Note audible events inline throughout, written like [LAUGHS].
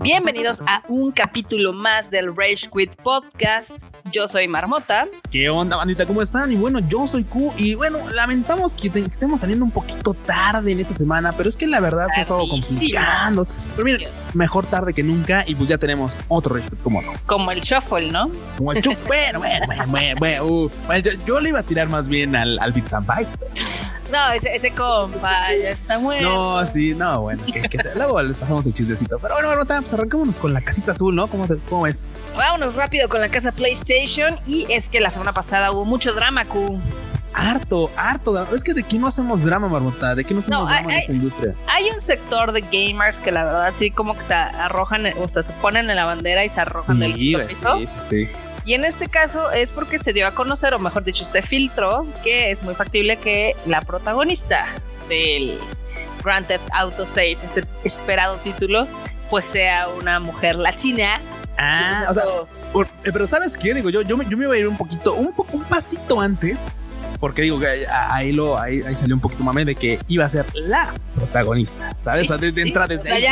Bienvenidos a un capítulo más del Rage Quit Podcast. Yo soy Marmota. ¿Qué onda, bandita? ¿Cómo están? Y bueno, yo soy Q. Y bueno, lamentamos que, estemos saliendo un poquito tarde en esta semana, pero es que la verdad se ha estado complicando. Pero miren, mejor tarde que nunca. Y pues ya tenemos otro Rage como no. Como el Shuffle, ¿no? Como el Shuffle. bueno, bueno, bueno, bueno, uh, yo, le iba a tirar más bien al, al Bits and Bytes. No, ese, ese compa ya está muerto. No, sí, no, bueno. luego les pasamos el chismecito. Pero bueno, Marmota, pues arrancámonos con la casita azul, ¿no? ¿Cómo, ¿Cómo es? Vámonos rápido con la casa PlayStation. Y es que la semana pasada hubo mucho drama, Q. Harto, harto. Es que de qué no hacemos drama, Marmota. De qué no hacemos drama en esta industria. Hay un sector de gamers que la verdad sí, como que se arrojan, o sea, se ponen en la bandera y se arrojan del piso. Sí, sí, sí. Y en este caso es porque se dio a conocer, o mejor dicho, se filtró que es muy factible que la protagonista del Grand Theft Auto 6, este esperado título, pues sea una mujer latina. Ah, o sea, eh, pero ¿sabes qué? Digo, yo, yo, me, yo me iba a ir un poquito, un, un pasito antes porque digo que ahí lo ahí, salió un poquito mame de que iba a ser la protagonista, ¿sabes? de, entrada desde, ahí,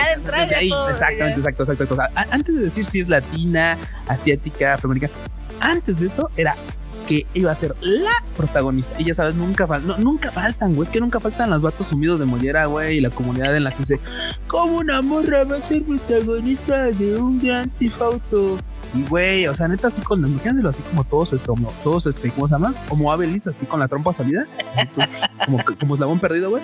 Exactamente, exacto, exacto, antes de decir si es latina, asiática, afroamericana, antes de eso era que iba a ser la protagonista. Y ya sabes, nunca, nunca faltan, güey. Es que nunca faltan los vatos sumidos de mollera, güey. Y la comunidad en la que dice, ¿cómo una morra va a ser protagonista de un gran tifauto? Y güey, o sea, neta, así con, imagínenselo así como todos, este, como, todos, este, ¿cómo se llama? Como Abelis, así con la trompa salida, [LAUGHS] como, eslabón perdido, güey.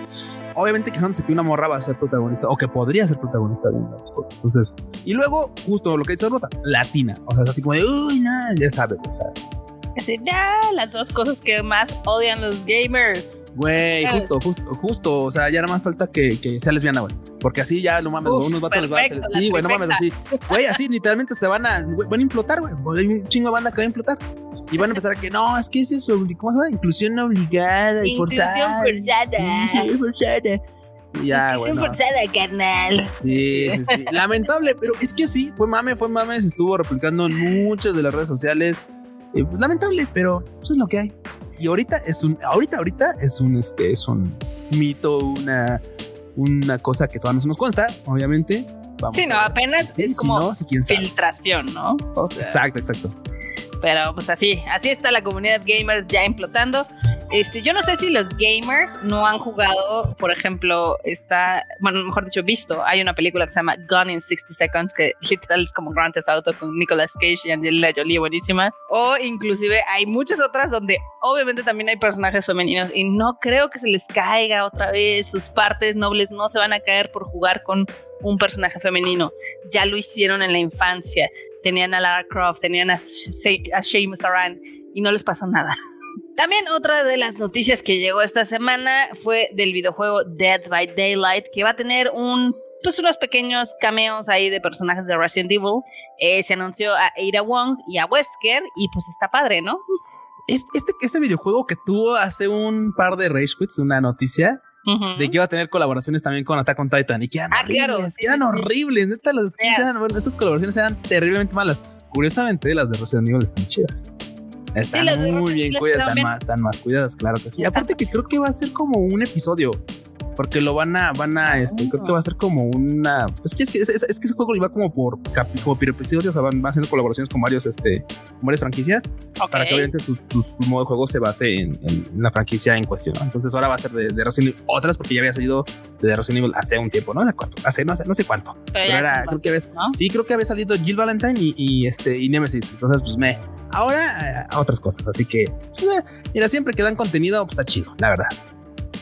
Obviamente quejándose que una morra va a ser protagonista o que podría ser protagonista de un Entonces, y luego, justo lo que dice Rota, latina. O sea, así como de, uy, nada, ya sabes, o sea. Así, las dos cosas que más odian los gamers. Güey, justo, justo, justo. O sea, ya nada más falta que, que sea lesbiana, güey. Porque así ya, no mames, unos vatos les va a hacer. Sí, güey, no mames, así. [LAUGHS] Güey, así literalmente se van a, van a implotar, güey. Hay un chingo de banda que va a implotar. Y van a empezar a que no, es que es eso, ¿cómo se llama? Inclusión obligada y forzada. Inclusión forzada. Sí, [LAUGHS] sí, forzada. Sí, ya, Inclusión forzada, carnal. Sí, sí, sí. Lamentable, pero es que sí, fue mame, fue mame, se estuvo replicando en muchas de las redes sociales. Pues lamentable, pero eso pues, es lo que hay. Y ahorita es un, ahorita, ahorita es un, este, es un mito, una, una cosa que todavía no se nos consta, obviamente. Vamos sí, no, apenas es como filtración, ¿no? exacto, exacto. Pero pues así, así está la comunidad gamer ya implotando. Este, yo no sé si los gamers no han jugado, por ejemplo, está, bueno, mejor dicho, visto, hay una película que se llama Gone in 60 Seconds, que [LAUGHS] literal es como Grand Theft Auto con Nicolas Cage y Angelina Jolie, buenísima. O inclusive hay muchas otras donde obviamente también hay personajes femeninos y no creo que se les caiga otra vez, sus partes nobles no se van a caer por jugar con un personaje femenino. Ya lo hicieron en la infancia tenían a Lara Croft, tenían a, a Seamus Aran y no les pasó nada. [LAUGHS] También otra de las noticias que llegó esta semana fue del videojuego Dead by Daylight, que va a tener un pues unos pequeños cameos ahí de personajes de Resident Evil. Eh, se anunció a Ada Wong y a Wesker y pues está padre, ¿no? Este, este videojuego que tuvo hace un par de Rage Quits, una noticia, de que iba a tener colaboraciones también con Attack on Titan y que eran ah, horribles, que eran horribles, neta, las estas colaboraciones eran terriblemente malas. Curiosamente, las de Resident Evil están chidas. Están muy bien cuidadas, están más, están más cuidadas, claro que sí. Aparte que creo que va a ser como un episodio porque lo van a, van a, este, creo que va a ser como una, es que, es que, es, que ese juego iba como por, como por episodios, o sea, van, haciendo colaboraciones con varios, este, con varias franquicias, para que obviamente su, modo de juego se base en, la franquicia en cuestión, Entonces ahora va a ser de, Resident Evil, otras porque ya había salido de Resident Evil hace un tiempo, no sé cuánto, hace, no sé, no sé cuánto, pero, era, creo que había, sí, creo que había salido Jill Valentine y, este, y Nemesis, entonces pues me, ahora a otras cosas, así que, eh, mira, siempre que dan contenido, pues está chido, la verdad.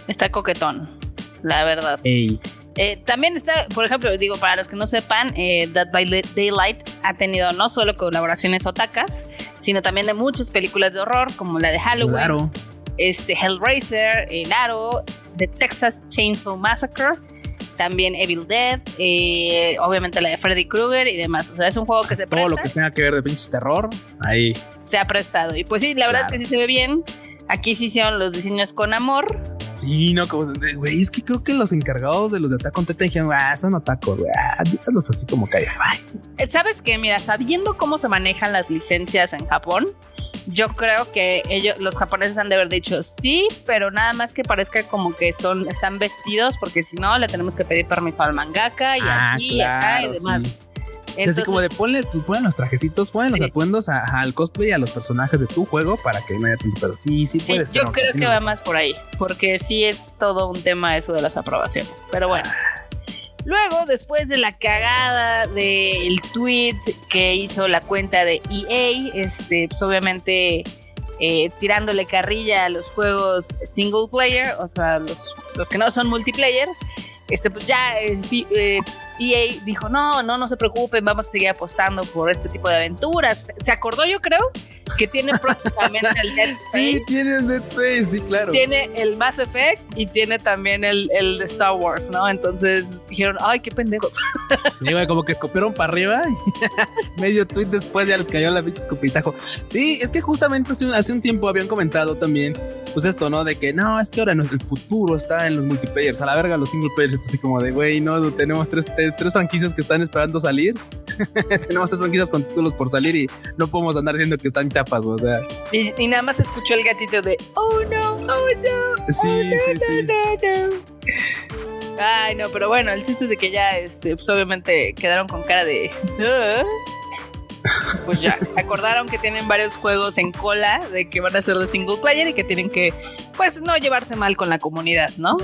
Está coquetón la verdad. Eh, también está, por ejemplo, digo, para los que no sepan, eh, Dead by Daylight ha tenido no solo colaboraciones otacas, sino también de muchas películas de horror, como la de Halloween, este, Hellraiser, El Aro, The Texas Chainsaw Massacre, también Evil Dead, eh, obviamente la de Freddy Krueger y demás. O sea, es un juego que se presta. Todo lo que tenga que ver de pinches terror, ahí. Se ha prestado. Y pues sí, la verdad es que sí se ve bien. Aquí sí hicieron los diseños con amor. Sí, no, como, güey, es que creo que los encargados de los de Attack on Titan dijeron, ah, son atacos, güey, ah, así como eh, ¿Sabes qué? Mira, sabiendo cómo se manejan las licencias en Japón, yo creo que ellos, los japoneses han de haber dicho sí, pero nada más que parezca como que son, están vestidos, porque si no, le tenemos que pedir permiso al mangaka y ah, aquí y acá y demás. Entonces, como de ponle, ponle los trajecitos, ponle los atuendos al cosplay, a los personajes de tu juego para que no haya tanto pedo. Sí, sí, puede ser. Yo creo que va más por ahí, porque sí es todo un tema eso de las aprobaciones. Pero bueno. Luego, después de la cagada del tweet que hizo la cuenta de EA, este, pues obviamente eh, tirándole carrilla a los juegos single player, o sea, los, los que no son multiplayer, este, pues ya EA dijo, no, no, no se preocupen, vamos a seguir apostando por este tipo de aventuras. Se acordó, yo creo, que tiene próximamente el Dead [LAUGHS] Space. Sí, tiene el Dead Space, sí, claro. Tiene el Mass Effect y tiene también el, el de Star Wars, ¿no? Entonces dijeron, ay, qué pendejos. Sí, como que escupieron para arriba y [LAUGHS] medio tweet después ya les cayó la bicha escupitajo. Sí, es que justamente hace un, hace un tiempo habían comentado también pues esto, ¿no? De que no, es que ahora el futuro está en los multiplayers, a la verga los single players, así como de, güey, no, tenemos tres, tres franquicias que están esperando salir, [LAUGHS] tenemos tres franquicias con títulos por salir y no podemos andar diciendo que están chapas, o sea. Y, nada más escuchó el gatito de, oh no, oh no. Sí, oh, sí, sí. No, Ay, no, pero bueno, el chiste es de que ya, este, pues obviamente quedaron con cara de pues ya acordaron que tienen varios juegos en cola de que van a ser de single player y que tienen que, pues, no llevarse mal con la comunidad, ¿no?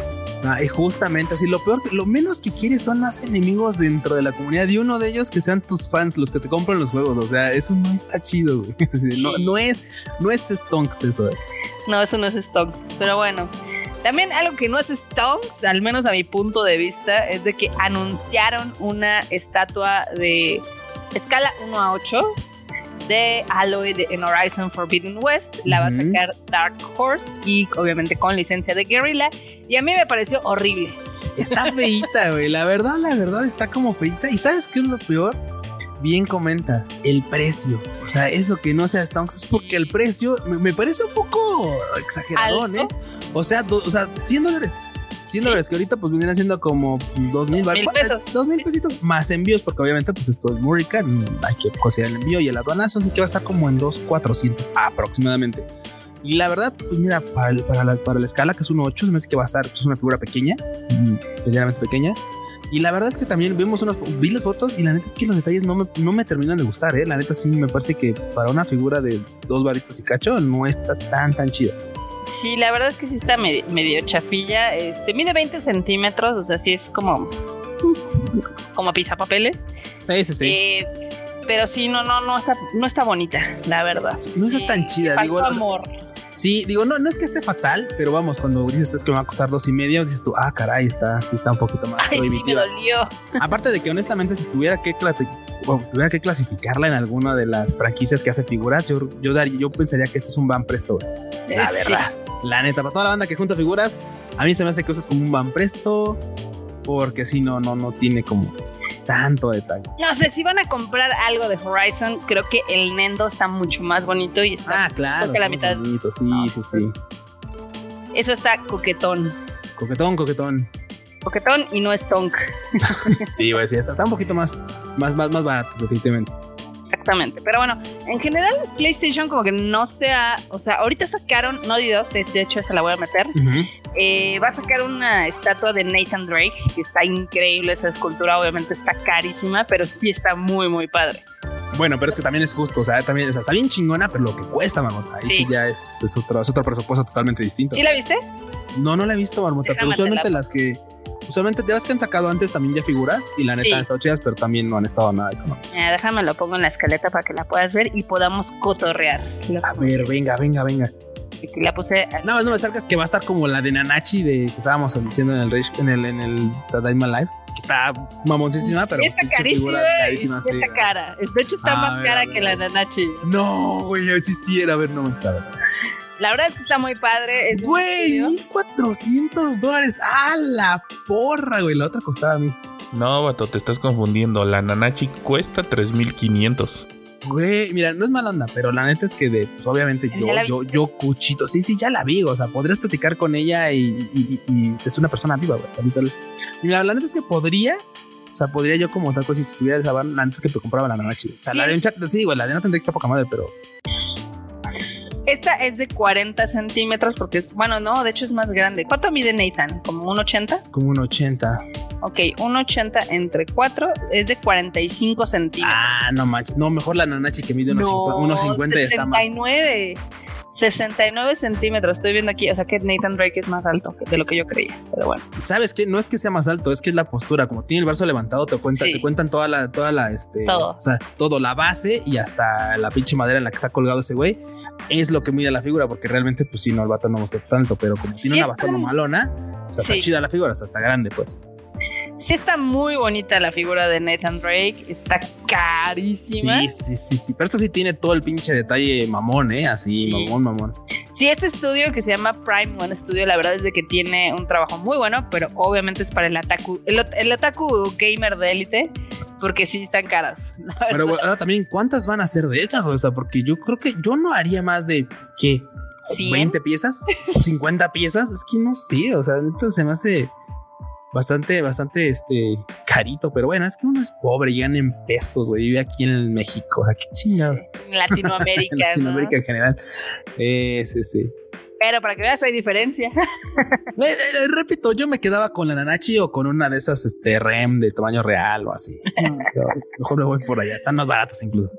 Ah, y justamente así, lo peor, lo menos que quieres son más enemigos dentro de la comunidad y uno de ellos que sean tus fans, los que te compran los juegos. O sea, eso no está chido, güey. [LAUGHS] No, no, es, no es Stonks eso. Eh. No, eso no es Stonks, pero bueno. También algo que no es Stonks, al menos a mi punto de vista, es de que anunciaron una estatua de escala 1 a 8 de Aloy de, en Horizon Forbidden West. La va a sacar Dark Horse y obviamente con licencia de Guerrilla. Y a mí me pareció horrible. Está feita, güey. La verdad, la verdad está como feita. ¿Y sabes qué es lo peor? Bien comentas, el precio. O sea, eso que no sea Stonks es porque el precio me, parece un poco exagerado, ¿eh? O sea, o sea, 100 dólares. 100 dólares, que ahorita pues vienen haciendo como 2 mil pesos. 2 mil pesitos más envíos, porque obviamente pues esto es muy rica, hay que considerar el envío y el aduanazo, así que va a estar como en 2,400 aproximadamente. Y la verdad, pues mira, para, para, la, para la escala que es 1.8, se me hace que va a estar, pues, una figura pequeña, medianamente pequeña. Y la verdad es que también vimos unas, vi las fotos y la neta es que los detalles no me, no me terminan de gustar, ¿eh? La neta sí me parece que para una figura de dos varitos y cacho no está tan, tan chida. Sí, la verdad es que sí está medio, chafilla. Este, mide 20 centímetros, o sea, sí es como. como papeles. Sí, sí, sí. Eh, pero sí, no, no, no está, no está bonita, la verdad. No está tan chida, digo. amor. Sí, digo, no, no es que esté fatal, pero vamos, cuando dices tú es que me va a costar dos y medio, dices tú, ah, caray, está, sí está un poquito más. Ay, sí me dolió. [LAUGHS] Aparte de que honestamente, si tuviera que, tuviera que clasificarla en alguna de las franquicias que hace figuras, yo, yo, daría, yo pensaría que esto es un Van Presto. La verdad. La neta, para toda la banda que junta figuras, a mí se me hace que eso es como un Van Presto, porque si no, no, no tiene como tanto detalle. No sé, si van a comprar algo de Horizon, creo que el Nendo está mucho más bonito y está ah, claro, la mitad. Bonito, sí, sí, sí. Pues, eso está coquetón. Coquetón, coquetón. Coquetón y no es tonk. [LAUGHS] sí, voy a decir, está un poquito más, más, más, más barato, definitivamente. Exactamente. Pero bueno, en general, PlayStation como que no sea. O sea, ahorita sacaron, no digo, de, hecho, esa la voy a meter. Eh, va a sacar una estatua de Nathan Drake, que está increíble. Esa escultura, obviamente, está carísima, pero sí está muy, muy padre. Bueno, pero es que también es justo, o sea, también está bien chingona, pero lo que cuesta, Marmota, ahí sí, ya es, otro, es otro presupuesto totalmente distinto. ¿Sí la viste? No, no la he visto, Marmota, pero usualmente las que Usualmente ya ves que han sacado antes también ya figuras y la neta han estado chidas, pero también no han estado nada económicas. Eh, déjame lo pongo en la escaleta para que la puedas ver y podamos cotorrear. A ver, venga, venga, venga. Aquí la puse. No, no me salgas que va a estar como la de Nanachi de que estábamos diciendo en el en el en el Tadaima Live. Está mamoncísima, pero. Está carísima. carísima sí. Está cara. De hecho, está más cara que la Nanachi. No, güey, yo sí a ver, no me sabe. La verdad es que está muy padre. Es güey, 1400 dólares. ¡Ah, la porra, güey! La otra costaba a mí. No, vato, te estás confundiendo. La Nanachi cuesta 3500. Güey, mira, no es mala onda, pero la neta es que de, pues obviamente yo, yo, yo, cuchito, sí, sí, ya la vi, o sea, podrías platicar con ella y, es una persona viva, güey. mira, la neta es que podría, o sea, podría yo como tal cosa si tuviera esa antes que me compraba la Nanachi. O sea, la de un chat, sí, güey, la de no tendría que estar poca madre, pero Esta es de 40 centímetros porque es, bueno, no, de hecho es más grande. ¿Cuánto mide Nathan? ¿Como un 80? Como un 80. Ok, un 80 entre 4 es de 45 centímetros. Ah, no manches. No, mejor la nanachi que mide unos, no, 50, unos 50 69. 69 centímetros. Estoy viendo aquí. O sea que Nathan Drake es más alto de lo que yo creía. Pero bueno. Sabes que no es que sea más alto, es que es la postura. Como tiene el brazo levantado, te cuentan, te cuentan toda la, toda la, este, todo. O sea, todo la base y hasta la pinche madera en la que está colgado ese güey. Es lo que mide la figura, porque realmente, pues sí, no, el vato no gusta tanto, pero como tiene una base malona, está chida la figura, sea, está grande, pues. Sí está muy bonita la figura de Nathan Drake, está carísima. Sí, sí, sí, sí, pero esto sí tiene todo el pinche detalle mamón, ¿eh? Así, mamón, mamón. Sí, este estudio que se llama Prime One Studio, la verdad es de que tiene un trabajo muy bueno, pero obviamente es para el ataku, el, el ataku gamer de élite, porque sí están caras. [LAUGHS] Pero ahora también, ¿cuántas van a ser de estas? O sea, porque yo creo que yo no haría más de, ¿qué? ¿20 piezas? [LAUGHS] ¿50 piezas? Es que no sé, o sea, se me hace bastante, bastante, este, carito, pero bueno, es que uno es pobre, llegan en pesos, güey, vive aquí en México, o sea, qué chingado. En Latinoamérica. [LAUGHS] en Latinoamérica en general. Eh, sí, sí. Pero para que veas hay diferencia. [LAUGHS] Eh, eh, repito, yo me quedaba con la Nanachi o con una de esas este, REM de tamaño real o así. mejor me voy por allá, están más baratas incluso.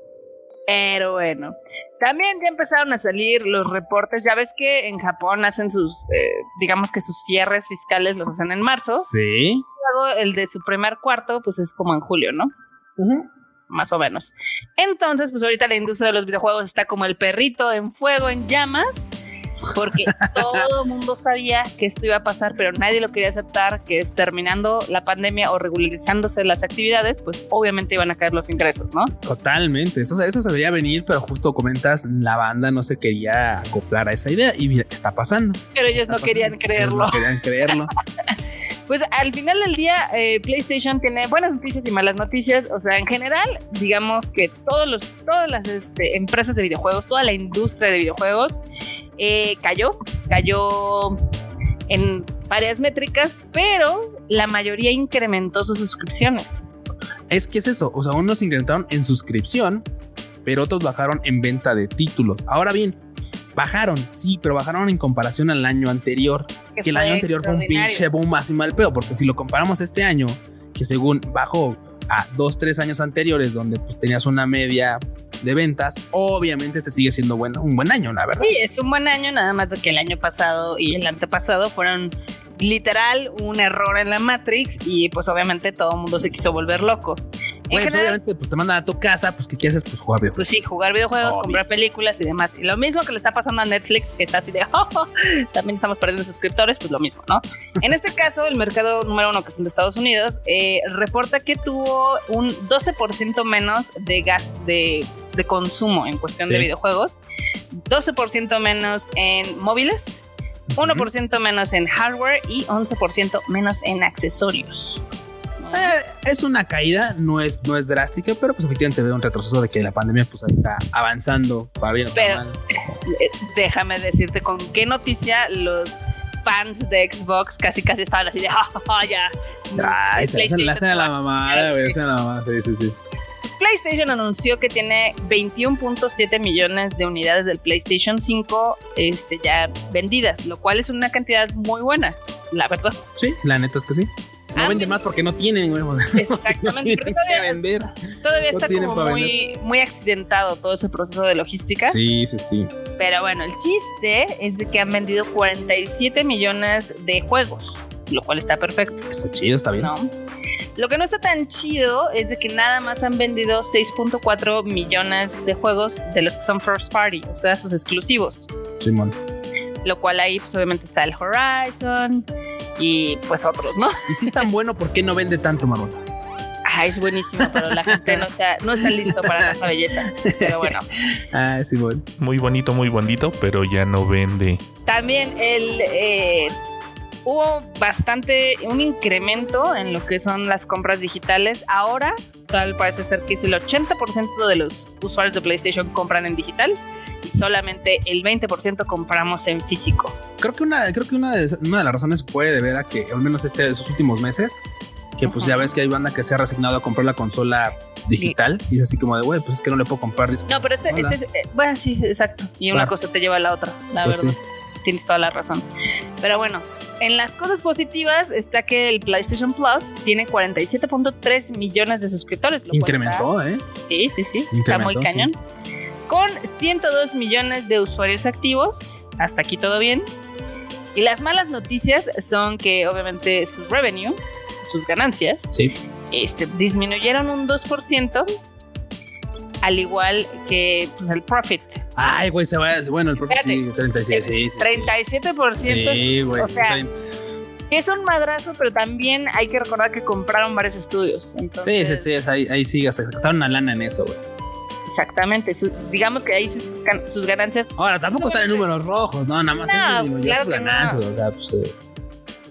Pero bueno, también ya empezaron a salir los reportes. Ya ves que en Japón hacen sus, eh, digamos que sus cierres fiscales los hacen en marzo. Sí. Luego el de su primer cuarto, pues es como en julio, ¿no? Más o menos. Entonces, pues ahorita la industria de los videojuegos está como el perrito en fuego, en llamas porque todo el mundo sabía que esto iba a pasar, pero nadie lo quería aceptar, que es terminando la pandemia o regularizándose las actividades, pues obviamente iban a caer los ingresos, ¿no? Totalmente, eso, eso se debería venir, pero justo comentas, la banda no se quería acoplar a esa idea y mira, está pasando. Pero ellos no querían creerlo. no querían creerlo. [LAUGHS] pues al final del día, eh, PlayStation tiene buenas noticias y malas noticias. O sea, en general, digamos que todos los, todas las este, empresas de videojuegos, toda la industria de videojuegos, eh, cayó, cayó en varias métricas, pero la mayoría incrementó sus suscripciones. Es que es eso, o sea, unos incrementaron en suscripción, pero otros bajaron en venta de títulos. Ahora bien, bajaron, sí, pero bajaron en comparación al año anterior, que, el año anterior fue un pinche boom así mal pedo, porque si lo comparamos este año, que según bajó a dos, tres años anteriores, donde pues tenías una media de ventas, obviamente este sigue siendo bueno, un buen año, la verdad. Sí, es un buen año, nada más de que el año pasado y el antepasado fueron literal un error en la Matrix y pues obviamente todo el mundo se quiso volver loco. Pues, obviamente pues te mandan a tu casa, pues ¿qué quieres? Pues jugar videojuegos. Pues sí, jugar videojuegos, comprar películas y demás. Y lo mismo que le está pasando a Netflix, que está así de, [LAUGHS] oh, también estamos perdiendo suscriptores, pues lo mismo, ¿no? [LAUGHS] en este caso, el mercado número uno, que son de Estados Unidos, eh, reporta que tuvo un 12% menos de gas de, de, consumo en cuestión de videojuegos, 12% menos en móviles, 1% menos en hardware y 11% menos en accesorios. Eh, es una caída, no es, no es drástica, pero pues efectivamente se ve un retroceso de que la pandemia pues está avanzando para bien o para mal. [LAUGHS] Eh, déjame decirte con qué noticia los fans de Xbox casi casi estaban así de oh, [LAUGHS] ya. Ah, se, la hacen a la mamada, güey, a la mamada, sí, sí, sí. PlayStation anunció que tiene 21.7 millones de unidades del PlayStation 5 este, ya vendidas, lo cual es una cantidad muy buena, la verdad. Sí, la neta es que sí. No ah, vende más porque no tienen huevos. [LAUGHS] Exactamente. todavía, vender. todavía está como muy, muy accidentado todo ese proceso de logística. Sí, sí, sí. Pero bueno, el chiste es de que han vendido 47 millones de juegos, lo cual está perfecto. Está chido, está bien. Lo que no está tan chido es de que nada más han vendido 6.4 millones de juegos de los que son first party, o sea, sus exclusivos. Simón. Lo cual ahí pues obviamente está el Horizon y pues otros, ¿no? Y si es tan bueno, ¿por qué no vende tanto, Marmota? Ah, es buenísimo, pero la gente no está, no está listo para esa belleza. Pero bueno. [LAUGHS] Ah, sí, bueno. Muy bonito, muy bonito, pero ya no vende. También el eh, hubo bastante, un incremento en lo que son las compras digitales. Ahora, tal parece ser que es el 80% de los usuarios de PlayStation compran en digital y solamente el 20% compramos en físico. Creo que una, creo que una de, una de las razones puede deber a que, al menos este, esos últimos meses, que pues ya ves que hay banda que se ha resignado a comprar la consola digital y es así como de, güey, pues es que no le puedo comprar discos. No, pero este, este es, eh, bueno, sí, exacto. Y una cosa te lleva a la otra, la pues verdad. Tienes toda la razón. Pero bueno, en las cosas positivas está que el PlayStation Plus tiene 47.3 millones de suscriptores. Incrementó, ¿eh? Sí, sí, sí. está muy cañón. Con 102 millones de usuarios activos. Hasta aquí todo bien. Y las malas noticias son que obviamente su revenue, sus ganancias, este, disminuyeron un 2%, al igual que pues, el profit. Ay, güey, se va. Bueno, el profit sí, 37, sí, 37%. Sí, güey. O sea, es un madrazo, pero también hay que recordar que compraron varios estudios. Sí, sí, sí, ahí, ahí sí, gastaron una lana en eso, güey. Exactamente, digamos que ahí sus, sus, ganancias. Ahora, tampoco están en números rojos, ¿no? Nada más es claro sus ganancias, o sea, pues. Eh,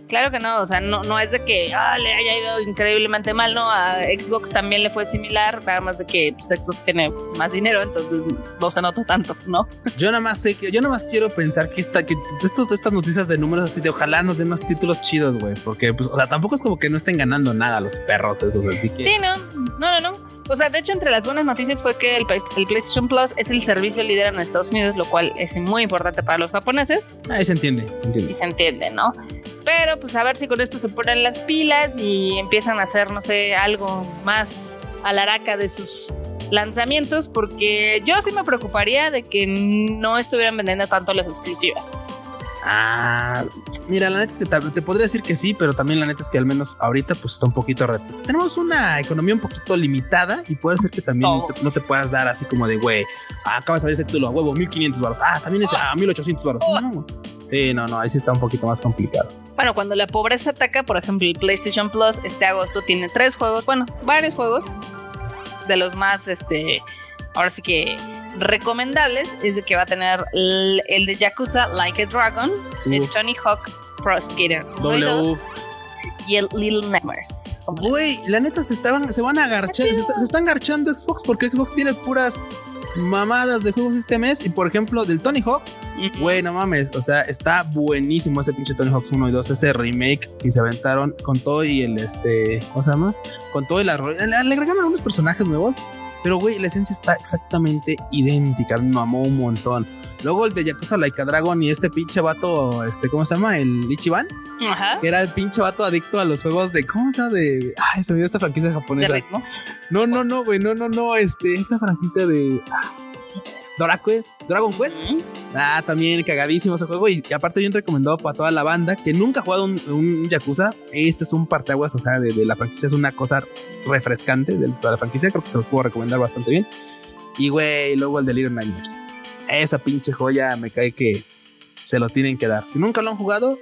Claro que no, o sea, no, no es de que ah, le haya ido increíblemente mal, no, a Xbox también le fue similar, nada más de que pues, Xbox tiene más dinero, entonces no se nota tanto, ¿no? Yo nada más sé que, yo nada más quiero pensar que, esta, que estos, estas noticias de números así de ojalá nos den más títulos chidos, güey, porque pues, o sea, tampoco es como que no estén ganando nada los perros esos, así que... Sí, no, no, no, no. O sea, de hecho, entre las buenas noticias fue que el, el, PlayStation Plus es el servicio líder en Estados Unidos, lo cual es muy importante para los japoneses. Ahí se entiende, se entiende. Y se entiende, ¿no? Pero pues a ver si con esto se ponen las pilas y empiezan a hacer, no sé, algo más a la araca de sus lanzamientos, porque yo sí me preocuparía de que no estuvieran vendiendo tanto las exclusivas. Ah, mira, la neta es que te, podría decir que sí, pero también la neta es que al menos ahorita pues está un poquito Tenemos una economía un poquito limitada y puede ser que también no te puedas dar así como de, güey, acaba de salir este título a huevo, 1500 baros. Ah, también es a 1800 baros. No. Sí, no, no, ahí sí está un poquito más complicado. Bueno, cuando la pobreza ataca, por ejemplo, el PlayStation Plus este agosto tiene tres juegos, bueno, varios juegos de los más, este, ahora sí que recomendables es que va a tener el, de Yakuza Like a Dragon, el Tony Hawk Pro Skater y el Little Nightmares. Güey, la neta se estaban, se van a agarchar, se, se, están garchando Xbox porque Xbox tiene puras mamadas de juegos este mes. Y por ejemplo, del Tony Hawk, güey, no mames. O sea, está buenísimo ese pinche Tony Hawk 1 y 2. Ese remake que se aventaron con todo y el este. ¿Cómo se llama? Con todo el arroyo. Le, agregaron algunos personajes nuevos. Pero, güey, la esencia está exactamente idéntica. Me mamó un montón. Luego el de Yakuza Laika Dragon y este pinche vato, este, ¿cómo se llama? El Ichiban. Ajá. Que era el pinche vato adicto a los juegos de, ¿cómo se llama? De, ay, se me dio esta franquicia japonesa. ¿De ritmo? No, no, no, güey, no, no, no, este, esta franquicia de... Ah, Dragon Quest. Ah, también cagadísimo ese juego y, aparte bien recomendado para toda la banda que nunca ha jugado un, Yakuza. Este es un parteaguas, o sea, de, la franquicia es una cosa refrescante de, la franquicia. Creo que se los puedo recomendar bastante bien. Y güey, luego el de Little Nightmares esa pinche joya me cae que se lo tienen que dar. Si nunca lo han jugado,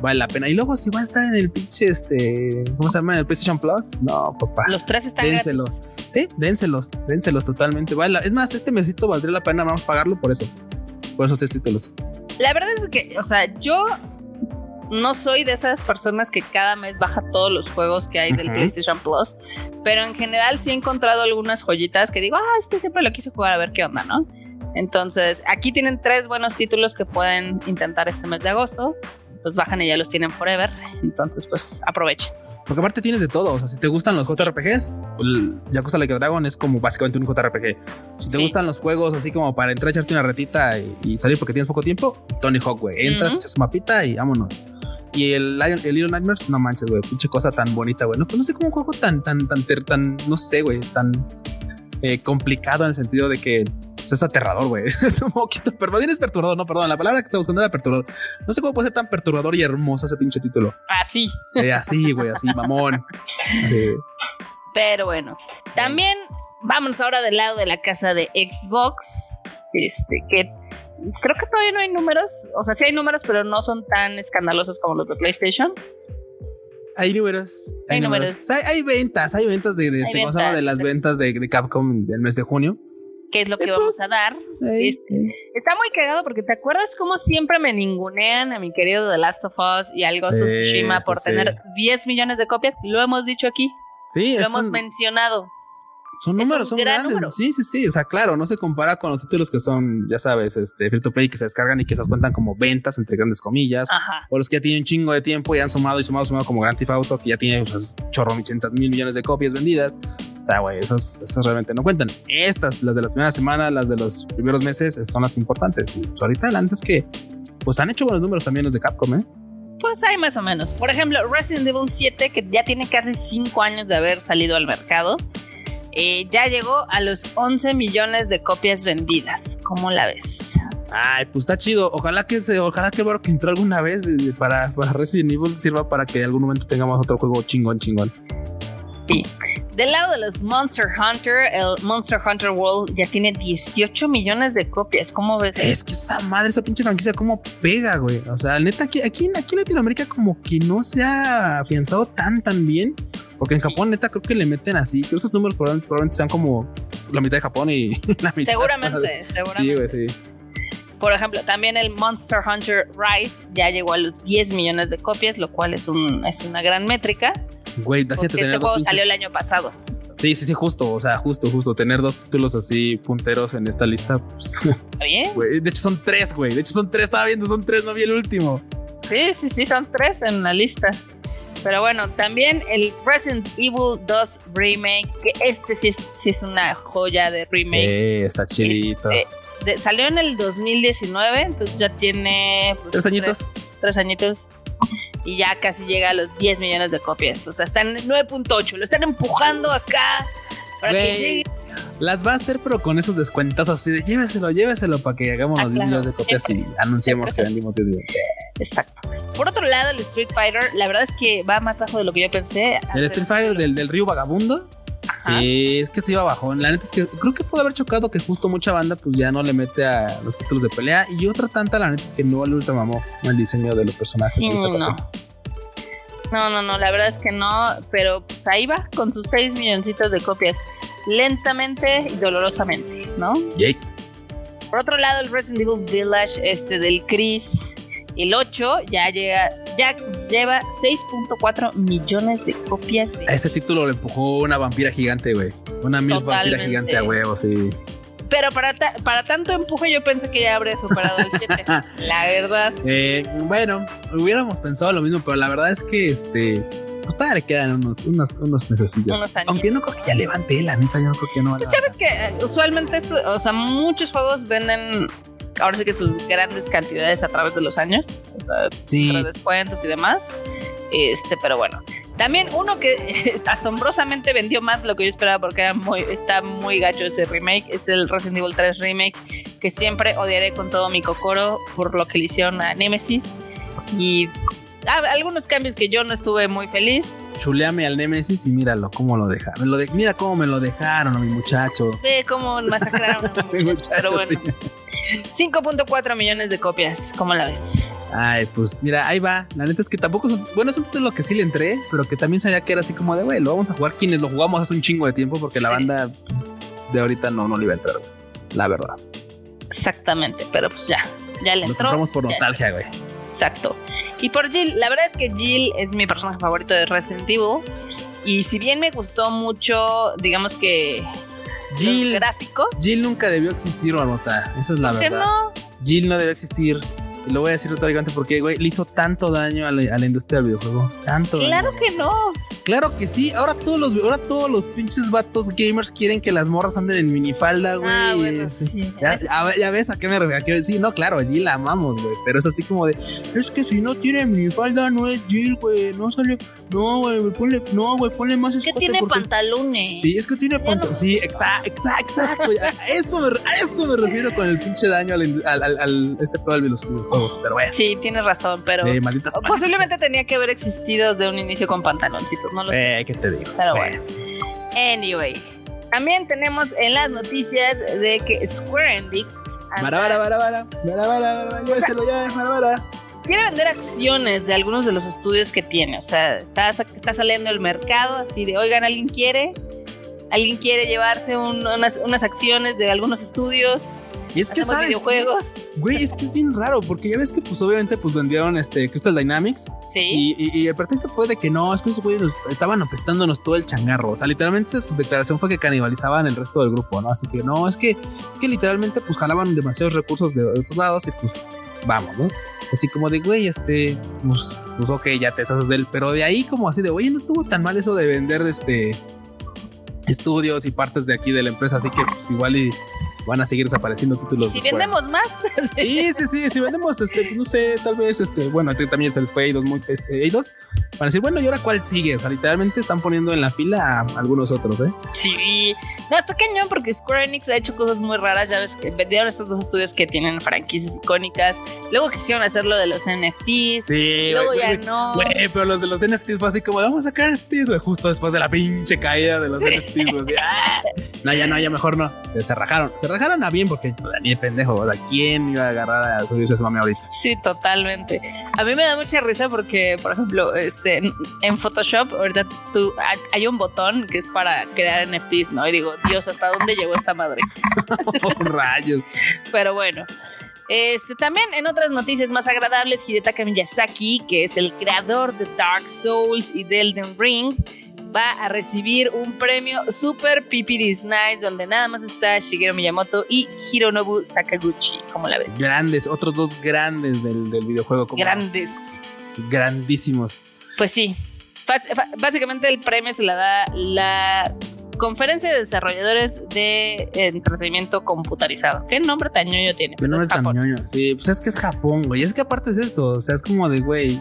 vale la pena. Y luego si va a estar en el pinche, este, ¿cómo se llama? En el PlayStation Plus. No, papá. Los tres están Dénselos. Sí, dénselos, dénselos totalmente. Vale, es más, este mesito valdría la pena vamos a pagarlo por eso. Por esos tres títulos. La verdad es que, o sea, yo no soy de esas personas que cada mes baja todos los juegos que hay del PlayStation Plus, pero en general sí he encontrado algunas joyitas que digo, ah, este siempre lo quise jugar a ver qué onda, ¿no? Entonces, aquí tienen tres buenos títulos que pueden intentar este mes de agosto. Pues bajan y ya los tienen forever. Entonces, pues aprovechen. Porque aparte tienes de todo. O sea, si te gustan los JRPGs, el Yakuza Like a Dragon es como básicamente un JRPG. Si te gustan los juegos así como para entrar a echarte una retita y, salir porque tienes poco tiempo, Tony Hawk, güey. Entras, echas su mapita y vámonos. Y el, el Little Nightmares, no manches, güey. Pinche cosa tan bonita, güey. No, no, sé cómo un juego tan, tan, tan, tan, no sé, güey, tan eh, complicado en el sentido de que pues, es aterrador, güey. [LAUGHS] Es un poquito, perdón, es perturbador, no, perdón, la palabra que estaba buscando era perturbador. No sé cómo puede ser tan perturbador y hermoso ese pinche título. Así. Eh, así, güey, así, mamón. Pero bueno, también vamos ahora del lado de la casa de Xbox, este, que creo que todavía no hay números, o sea, sí hay números, pero no son tan escandalosos como los de PlayStation. Hay números. Hay, números. hay, ventas, hay ventas de, de, este, de las ventas de, de Capcom del mes de junio qué es lo que vamos a dar. Este, está muy cagado porque te acuerdas cómo siempre me ningunean a mi querido The Last of Us y al Ghost of Tsushima por tener 10 millones de copias. Lo hemos dicho aquí. Sí, lo hemos mencionado. Son números, son grandes. Sí, sí, sí. O sea, claro, no se compara con los títulos que son, ya sabes, este free to play que se descargan y que se cuentan como ventas, entre grandes comillas. O los que ya tienen un chingo de tiempo y han sumado y sumado, sumado como Grand Theft Auto, que ya tiene pues, chorro, mil millones de copias vendidas O sea, güey, esas, esas realmente no cuentan. Estas, las de las primeras semanas, las de los primeros meses, son las importantes. Y pues ahorita adelante es que, pues han hecho buenos números también los de Capcom, ¿eh? Pues hay más o menos. Por ejemplo, Resident Evil 7, que ya tiene casi 5 años de haber salido al mercado, eh, ya llegó a los 11 millones de copias vendidas. ¿Cómo la ves? Ay, pues está chido. Ojalá que se, ojalá que que entró alguna vez para, para Resident Evil sirva para que en algún momento tengamos otro juego chingón, chingón. Sí. Del lado de los Monster Hunter, el Monster Hunter World ya tiene 18 millones de copias. ¿Cómo ves? Es que esa madre, esa pinche franquicia, ¿cómo pega, güey? O sea, neta, aquí, aquí, aquí en Latinoamérica como que no se ha afianzado tan, tan bien. Porque en Japón, neta, creo que le meten así. Pero esos números probablemente, sean como la mitad de Japón y [LAUGHS] la mitad. Seguramente, seguramente. Sí, güey, sí. Por ejemplo, también el Monster Hunter Rise ya llegó a los 10 millones de copias, lo cual es, un, es una gran métrica. Güey, Este juego salió el año pasado. Sí, sí, sí, justo, o sea, justo, justo, tener dos títulos así punteros en esta lista. Pues, ¿Está bien? de hecho son tres, güey. De hecho son tres, estaba viendo, son tres, no vi el último. Sí, sí, sí, son tres en la lista. Pero bueno, también el Resident Evil 2 Remake, que este sí es, sí es una joya de remake. Eh, está chidito. Este, salió en el 2019, entonces ya tiene... Pues, tres añitos. tres añitos y ya casi llega a los 10 millones de copias. O sea, están en 9.8, lo están empujando acá para que llegue. Las va a hacer, pero con esos descuentos así de lléveselo, lléveselo para que hagamos los 10 millones de copias y anunciemos que [LAUGHS] vendimos 10 millones. Exacto. Por otro lado, el Street Fighter, la verdad es que va más bajo de lo que yo pensé. El Street Fighter del, del río Vagabundo Sí, es que se iba abajo. La neta es que creo que puede haber chocado que justo mucha banda pues ya no le mete a los títulos de pelea. Y otra tanta, la neta es que no le ultramamó el diseño de los personajes. no. no, no, no, la verdad es que no. Pero pues ahí va con tus 6 milloncitos de copias. Lentamente y dolorosamente, ¿no? Por otro lado, el Resident Evil Village, este del Chris, el 8 ya llega, ya lleva 6.4 millones de copias. A ese título le empujó una vampira gigante, güey. Una mil vampira gigante a huevos, sí. Pero para, para tanto empuje yo pensé que ya habría superado el 7. [LAUGHS] la verdad. Eh, bueno, hubiéramos pensado lo mismo, pero la verdad es que este pues todavía le quedan unos, unos, unos mesecillos. Aunque no creo que ya levante la neta, yo no creo que no. Pues sabes que eh, usualmente esto, o sea, muchos juegos venden ahora sí que sus grandes cantidades a través de los años, o sea, sí. descuentos y demás. Este, pero bueno. También uno que [LAUGHS] asombrosamente vendió más de lo que yo esperaba porque era muy, está muy gacho ese remake, es el Resident Evil 3 Remake, que siempre odiaré con todo mi cocoro por lo que le hicieron a Nemesis. Y algunos cambios que yo no estuve muy feliz. Chuleame al Nemesis y míralo cómo lo dejaron. lo de, mira cómo me lo dejaron a mi muchacho. Ve cómo masacraron a mi [LAUGHS] muchacho. 5.4 millones de copias, ¿cómo la ves? Ay, pues mira, ahí va. La neta es que tampoco bueno, es un título que sí le entré, pero que también sabía que era así como de, güey, lo vamos a jugar quienes lo jugamos hace un chingo de tiempo, porque la banda de ahorita no, no le iba a entrar, la verdad. Exactamente, pero pues ya, ya le entró. Lo compramos por nostalgia, güey. Exacto. Y por Jill, la verdad es que Jill es mi personaje favorito de Resident Evil. Y si bien me gustó mucho, digamos que Jill, gráficos. Jill nunca debió existir, Marmota. Esa es la verdad. no? Jill no debió existir. Y lo voy a decir otra vez porque, güey, le hizo tanto daño a la, industria del videojuego. Tanto Claro que no. Claro que sí. Ahora todos los, ahora todos los pinches vatos gamers quieren que las morras anden en minifalda, güey. Ah, bueno, sí. ya, ves a qué me refiero. Sí, no, claro, Jill la amamos, güey. Pero es así como de, es que si no tiene minifalda no es Jill, güey. No salió. No, güey, ponle, no, güey, ponle más Es que tiene pantalones. Sí, es que tiene pantalones. Sí, exacto, exacto, exacto. a, eso me, a eso me refiero con el pinche daño al, al, al, este pedo de los videojuegos. Pero bueno. Sí, tienes razón, pero. posiblemente tenía que haber existido de un inicio con pantaloncitos, no lo sé. Eh, ¿qué te digo? Pero bueno. Anyway. También tenemos en las noticias de que Square Enix. Para, para, para, para, para, para, para, quiere vender acciones de algunos de los estudios que tiene. O sea, está, está saliendo el mercado así de, oigan, ¿alguien quiere? ¿Alguien quiere llevarse unas, unas, acciones de algunos estudios? Y es que sabes, videojuegos. Güey, es que es bien raro, porque ya ves que pues obviamente pues vendieron este Crystal Dynamics. Sí. Y, el pretexto fue de que no, es que esos güeyes estaban apestándonos todo el changarro. O sea, literalmente su declaración fue que canibalizaban el resto del grupo, ¿no? Así que no, es que, es que literalmente pues jalaban demasiados recursos de, de otros lados y pues vamos, ¿no? Así como de, güey, este, pues, pues ok, ya te deshaces de él. Pero de ahí como así de, oye, no estuvo tan mal eso de vender este estudios y partes de aquí de la empresa, así que pues igual y van a seguir desapareciendo títulos. si vendemos más. [LAUGHS] sí, sí, sí, si vendemos, este, no sé, tal vez, este, bueno, este también es el fue dos muy, este, dos van a decir, bueno, ¿y ahora cuál sigue? O sea, literalmente están poniendo en la fila a algunos otros, ¿eh? Sí, no, está cañón porque Square Enix ha hecho cosas muy raras, ya ves que vendieron estos dos estudios que tienen franquicias icónicas, luego quisieron hacer lo de los NFTs, sí, luego ya no. Güey, pero los de los NFTs fue así como, vamos a sacar NFTs, justo después de la pinche caída de los NFTs, ¡ah! [LAUGHS] no, ya no, ya mejor no, se rajaron, se rajaron a bien porque ni el pendejo, o sea, ¿quién iba a agarrar a subirse a su mami ahorita? Sí, totalmente. A mí me da mucha risa porque, por ejemplo, este, en Photoshop, ahorita tú, hay un botón que es para crear NFTs, ¿no? Y digo, Dios, ¿hasta dónde llegó esta madre? [LAUGHS] Rayos. Pero bueno. Este, también en otras noticias más agradables, Hidetaka Miyazaki, que es el creador de Dark Souls y de Elden Ring, va a recibir un premio Super Pipi Night, donde nada más está Shigeru Miyamoto y Hironobu Sakaguchi. ¿Cómo la ves? Grandes, otros dos grandes del, videojuego. grandes. Grandísimos. Pues sí. Básicamente el premio se la da la Conferencia de Desarrolladores de Entretenimiento Computarizado. ¿Qué nombre tan ñoño tiene? ¿Qué nombre tan ñoño? Sí, pues es que es Japón, güey. Es que aparte es eso. O sea, es como de, güey,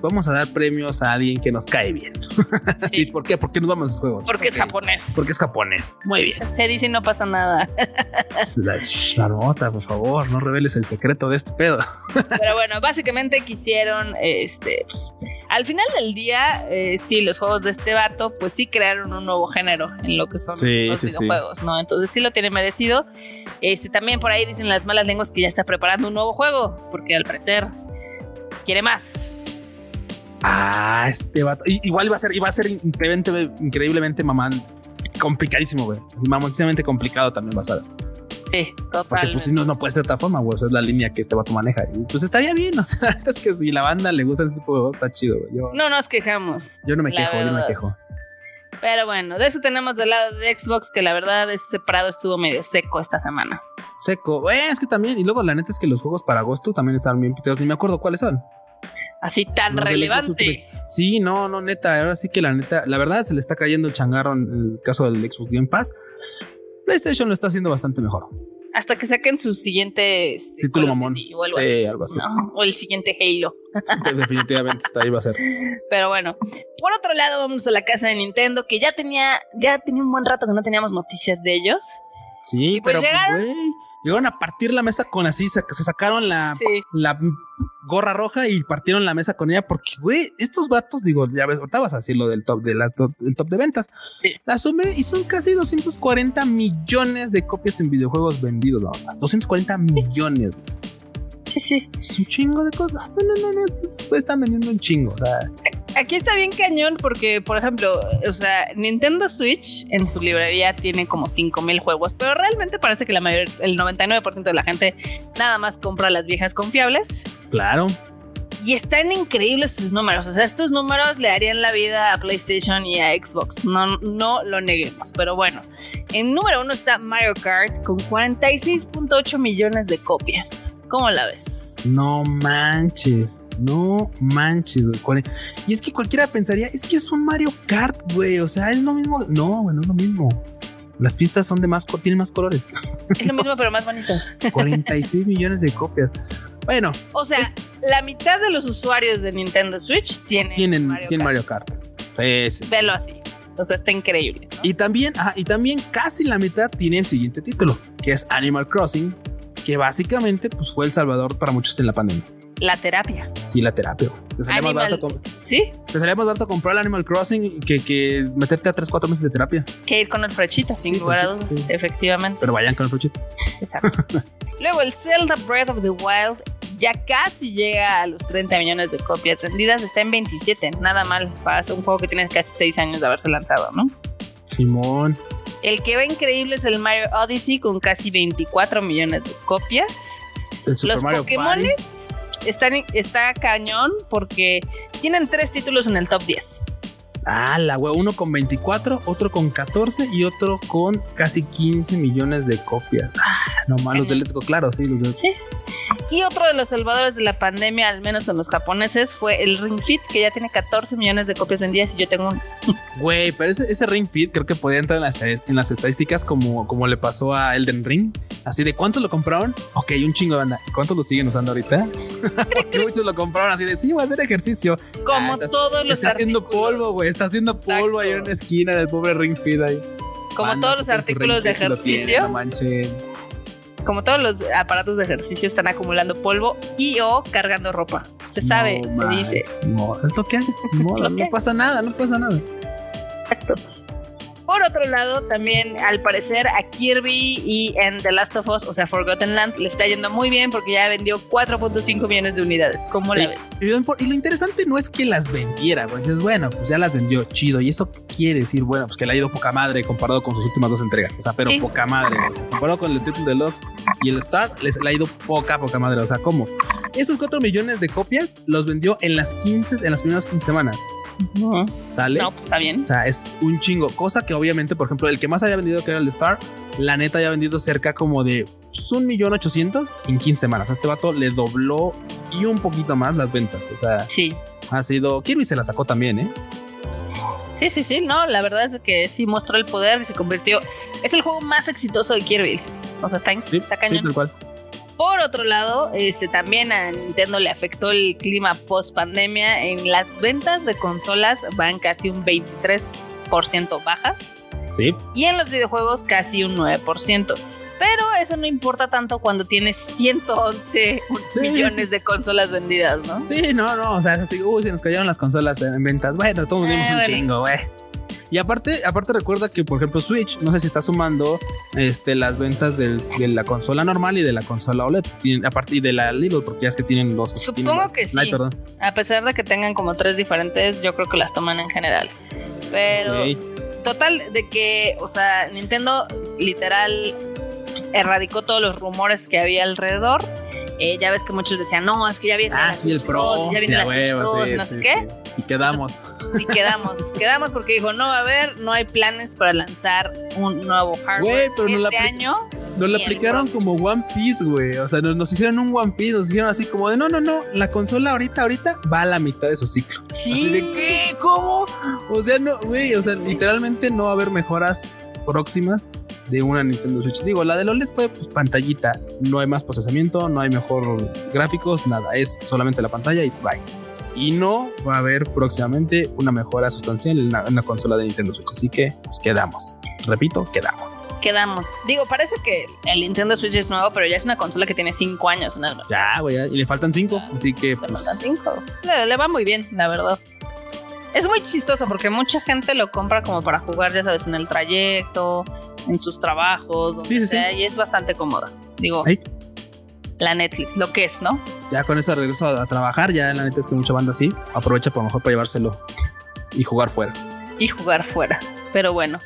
vamos a dar premios a alguien que nos cae bien. [LAUGHS] ¿Y por qué? ¿Por qué nos vamos a esos juegos? Porque, es japonés. Porque es japonés. Muy bien. Se dice y no pasa nada. [LAUGHS] la, nota, por favor, no reveles el secreto de este pedo. Pero bueno, básicamente quisieron, este, pues, al final del día, eh, sí, los juegos de este vato, pues sí crearon un nuevo género en lo que son los videojuegos, ¿no? Entonces sí lo tiene merecido. Este, también por ahí dicen las malas lenguas que ya está preparando un nuevo juego, porque al parecer quiere más. Ah, este vato. Igual iba a ser, iba a ser increíblemente, increíblemente mamán. Complicadísimo, güey. Mamosamente complicado también va a ser. Sí, total. Porque pues si no, no puede ser de otra forma, güey. Esa es la línea que este vato maneja. Y pues estaría bien, o [LAUGHS] sea, es que si la banda le gusta este tipo de juegos, está chido, güey. no nos quejamos. Yo no me quejo, yo no me quejo. Pero bueno, de eso tenemos del lado de Xbox, que la verdad ese separado estuvo medio seco esta semana. Seco. Eh, es que también, y luego la neta es que los juegos para agosto también estaban bien piteos, ni me acuerdo cuáles son así tan relevante. Sí, no, no, neta. Ahora sí que la neta, la verdad se le está cayendo el changarro en el caso del Xbox Game Pass. PlayStation lo está haciendo bastante mejor. Hasta que saquen su siguiente este, título mamón. O algo, sí, algo así. O el siguiente Halo. [LAUGHS] Definitivamente está ahí va a ser. Pero bueno, por otro lado, vamos a la casa de Nintendo, que ya tenía, ya tenía un buen rato que no teníamos noticias de ellos. Sí, pues pero pues, llegaron a partir la mesa con así, se, sacaron la, la gorra roja y partieron la mesa con ella porque, güey, estos vatos, digo, ya ves, ahorita vas a decir lo del top de las del top de ventas. La sumé y son casi 240 millones de copias en videojuegos vendidos, la verdad. 240 millones. Sí, [LAUGHS] sí. Es un chingo de cosas. No, no, no, no, estos están vendiendo un chingo. O sea aquí está bien cañón porque, por ejemplo, o sea, Nintendo Switch en su librería tiene como 5000 juegos, pero realmente parece que la mayor, el 99% de la gente nada más compra las viejas confiables. Claro. Y están increíbles sus números. O sea, estos números le harían la vida a PlayStation y a Xbox. No, no lo neguemos. Pero bueno, en número uno está Mario Kart con 46.8 millones de copias. ¿Cómo la ves? No manches, no manches, güey. Y es que cualquiera pensaría, es que es un Mario Kart, güey. O sea, es lo mismo. No, güey, no es lo mismo. Las pistas son de más, tienen más colores. Es lo mismo, [LAUGHS] pero más bonito. 46 millones de copias. Bueno. O sea, la mitad de los usuarios de Nintendo Switch tienen, tienen Mario, Kart. Mario Kart. Sí, Velo así. O sea, está increíble. Y también, y también casi la mitad tiene el siguiente título, que es Animal Crossing, que básicamente pues, fue el salvador para muchos en la pandemia. La terapia. Sí, la terapia. Te salía más barato ¿Sí? Te salía más barato comprar el Animal Crossing que, que meterte a 3, 4 meses de terapia. Que ir con el frechito, sin lugar a efectivamente. Pero vayan con el frechito. Exacto. [LAUGHS] Luego el Zelda Breath of the Wild ya casi llega a los 30 millones de copias vendidas. Está en 27, nada mal para un juego que tiene casi 6 años de haberse lanzado, ¿no? Simón. El que va increíble es el Mario Odyssey con casi 24 millones de copias. El Super Los Mario Pokémones están, está cañón porque tienen tres títulos en el top 10. Ah, la wea, uno con 24, otro con 14 y otro con casi 15 millones de copias. Ah, no malos de Let's Go, claro, sí, los de Sí. Y otro de los salvadores de la pandemia, al menos en los japoneses, fue el Ring Fit, que ya tiene 14 millones de copias vendidas y yo tengo un... [LAUGHS] Güey, pero ese, Ring Fit creo que podía entrar en las, en las, estadísticas como, como le pasó a Elden Ring. Así de cuántos lo compraron. Ok, un chingo de banda. ¿Y cuántos lo siguen usando ahorita? [LAUGHS] muchos lo compraron así de sí, voy a hacer ejercicio. Como ah, todos los Está haciendo polvo, güey. Está haciendo polvo ahí en una esquina del pobre Ring Fit ahí. Como todos los artículos de ejercicio. Como todos los aparatos de ejercicio están acumulando polvo y o cargando ropa. Se sabe, se dice. No, es lo que hay. [LAUGHS] no pasa nada, no pasa nada. Exacto. Por otro lado, también al parecer a Kirby y en The Last of Us, o sea, Forgotten Land, le está yendo muy bien porque ya vendió 4.5 millones de unidades. ¿Cómo la ves? Y, lo interesante no es que las vendiera, güey. Es bueno, pues ya las vendió chido. Y eso quiere decir, bueno, pues que le ha ido poca madre comparado con sus últimas dos entregas. O sea, pero poca madre. O sea, comparado con el Triple Deluxe y el Star, les le ha ido poca, poca madre. O sea, ¿cómo? Esos 4 millones de copias los vendió en las 15, en las primeras 15 semanas. ¿Sale? No, pues está bien. O sea, es un chingo. Cosa que obviamente, por ejemplo, el que más haya vendido que era el Star, la neta haya vendido cerca como de pues, un millón ochocientos en 15 semanas. Este vato le dobló y un poquito más las ventas. O sea, sí. Ha sido. Kirby se la sacó también, ¿eh? Sí, sí, sí, no, la verdad es que sí mostró el poder y se convirtió. Es el juego más exitoso de Kirby. O sea, está, está cañón. Sí, cual. Por otro lado, este, también a Nintendo le afectó el clima post pandemia. En las ventas de consolas van casi un 23% bajas. Sí. Y en los videojuegos casi un 9%. Pero eso no importa tanto cuando tienes 111 millones de consolas vendidas, ¿no? Sí, no, no, o sea, así, uy, se nos cayeron las consolas en ventas. Bueno, todos dimos eh, un chingo, güey. Y aparte, aparte recuerda que, por ejemplo, Switch, no sé si está sumando este, las ventas de la consola normal y de la consola OLED. Y, aparte de la Little, porque ya es que tienen dos. Supongo que sí. A pesar de que tengan como tres diferentes, yo creo que las toman en general. Pero total, de que, o sea, Nintendo literal pues, erradicó todos los rumores que había alrededor. Eh, ya ves que muchos decían, no, es que ya viene. Ah, sí, el Pro. Ya viene la sí, no sé qué. Y quedamos. Y quedamos, [LAUGHS] quedamos porque dijo, no va a haber, no hay planes para lanzar un nuevo hardware este año. Nos lo aplicaron como One Piece, güey. O sea, nos, hicieron un One Piece, nos hicieron así como de no, no, no. La consola ahorita, ahorita va a la mitad de su ciclo. Sí. Así de qué, ¿cómo? O sea, no, güey, o sea, literalmente no va a haber mejoras próximas de una Nintendo Switch. Digo, la de OLED fue pues, pantallita, no hay más procesamiento, no hay mejor gráficos, nada, es solamente la pantalla y bye y no va a haber próximamente una mejora sustancial en la, consola de Nintendo Switch. Así que pues quedamos. Repito, quedamos. Quedamos. Digo, parece que el Nintendo Switch es nuevo, pero ya es una consola que tiene 5 años. Ya, güey, y le faltan 5. Así que. Le pues, faltan 5. Le, va muy bien, la verdad. Es muy chistoso porque mucha gente lo compra como para jugar, ya sabes, en el trayecto, en sus trabajos, donde sea, y es bastante cómoda. Digo, la Netflix, lo que es, ¿no? Ya con eso regreso a, trabajar, ya la neta es que mucha banda así, aprovecha por lo mejor para llevárselo y jugar fuera. Y jugar fuera, pero bueno.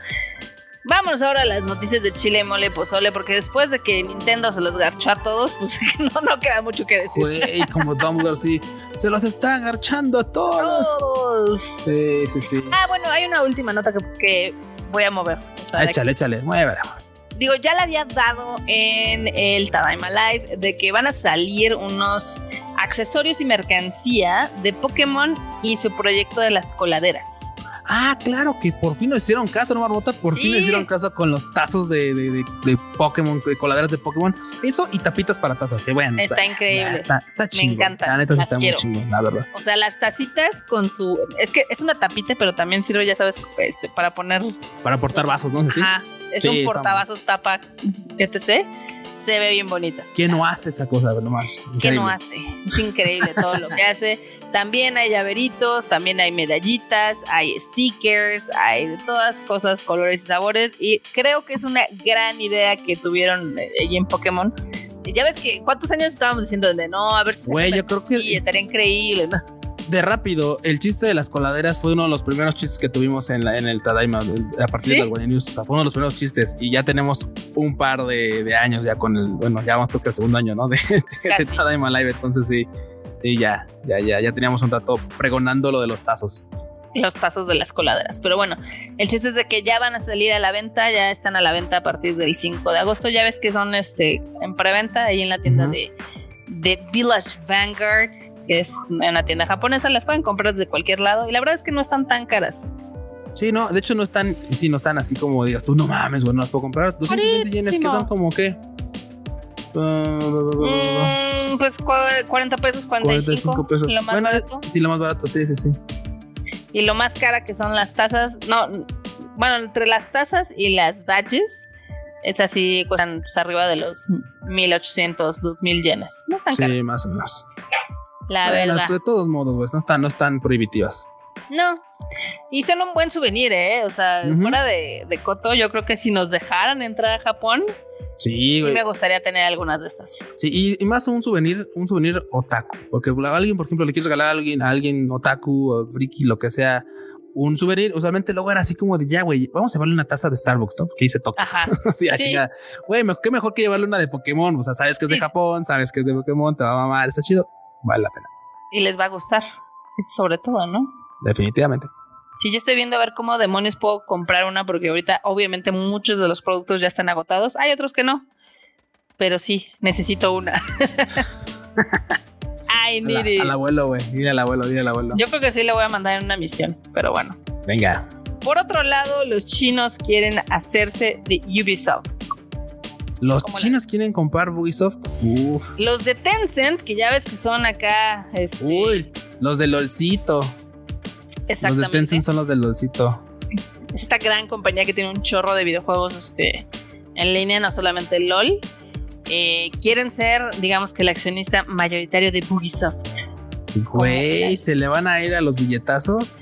Vámonos ahora a las noticias de Chile Mole Pozole, porque después de que Nintendo se los garchó a todos, [LAUGHS] pues no, no queda mucho que decir. Güey, como Dumbledore, sí, se los está garchando a todos. todos. Sí, sí, sí. Ah, bueno, hay una última nota que, voy a mover. échale, échale, muévela digo, ya le había dado en el Tadaima Live de que van a salir unos accesorios y mercancía de Pokémon y su proyecto de las coladeras. Ah, claro, que por fin nos hicieron caso, ¿no, Marbota? Por fin nos hicieron caso con los tazos de, de, Pokémon, de coladeras de Pokémon. Eso y tapitas para tazas, que bueno. Está, increíble. Está, está Me encanta. La neta sí está muy chingón, la verdad. O sea, las tacitas con su. Es que es una tapita, pero también sirve, ya sabes, este, para poner. Para portar vasos, ¿no? ¿Sí? es un portavasos tapa, etc se ve bien bonita. ¿Quién no hace esa cosa nomás? ¿Quién no hace? Es increíble todo lo que hace. También hay llaveritos, también hay medallitas, hay stickers, hay de todas cosas, colores y sabores. Y creo que es una gran idea que tuvieron eh, allí en Pokémon. Ya ves que cuántos años estábamos diciendo de no, a ver si Güey, yo creo que sí, estaría increíble, ¿no? De rápido, el chiste de las coladeras fue uno de los primeros chistes que tuvimos en, la, en el Tadaima a partir de la News. O sea, fue uno de los primeros chistes y ya tenemos un par de, años ya con el, bueno, ya vamos creo que el segundo año, ¿no? [LAUGHS] De, Tadaima Live. Entonces sí, sí, ya, ya, ya, ya teníamos un rato pregonando lo de los tazos los tazos de las coladeras. Pero bueno, el chiste es de que ya van a salir a la venta, ya están a la venta a partir del 5 de agosto. Ya ves que son este en preventa ahí en la tienda de de Village Vanguard, que es una tienda japonesa, las pueden comprar desde cualquier lado y la verdad es que no están tan caras. Sí, no, de hecho no están, sí, no están así como digas tú, no mames, bueno, no las puedo comprar. 220 yenes que son como qué? Mm, pues 40 pesos, 45, pesos. Lo más barato. Sí, lo más barato, sí, sí, sí. Y lo más cara que son las tazas, no, bueno, entre las tazas y las badges, es así, cuestan pues, arriba de los 1800, 2000 yenes. No tan Sí, más o menos. La verdad. De todos modos, pues no están, no están prohibitivas. No. Y son un buen souvenir, ¿eh? O sea, fuera de, de Coto, yo creo que si nos dejaran entrar a Japón, Sí, sí me gustaría tener algunas de estas. Sí, y, más un souvenir, un souvenir otaku. Porque a alguien, por ejemplo, le quieres regalar a alguien, a alguien otaku o friki, lo que sea, un souvenir, usualmente luego era así como de ya, güey, vamos a llevarle una taza de Starbucks, ¿no? Que dice toca. Ajá. [LAUGHS] sí, sí. Güey, qué mejor que llevarle una de Pokémon. O sea, sabes que es de Japón, sabes que es de Pokémon, te va a mamar, está chido, vale la pena. Y les va a gustar, sobre todo, ¿no? Definitivamente. Sí, yo estoy viendo a ver cómo demonios puedo comprar una, porque ahorita obviamente muchos de los productos ya están agotados. Hay otros que no. Pero sí, necesito una. I need it. Al abuelo, güey. Dile al abuelo, dile al abuelo. Yo creo que sí le voy a mandar en una misión, pero bueno. Venga. Por otro lado, los chinos quieren hacerse de Ubisoft. Los chinos quieren comprar Ubisoft. Uf. Los de Tencent, que ya ves que son acá. Este... Uy, los de LOLcito. Los de Tencent son los del LOLcito. Es esta gran compañía que tiene un chorro de videojuegos este, en línea, no solamente LOL. Eh, quieren ser, digamos que el accionista mayoritario de Bugisoft. Güey, se le van a ir a los billetazos.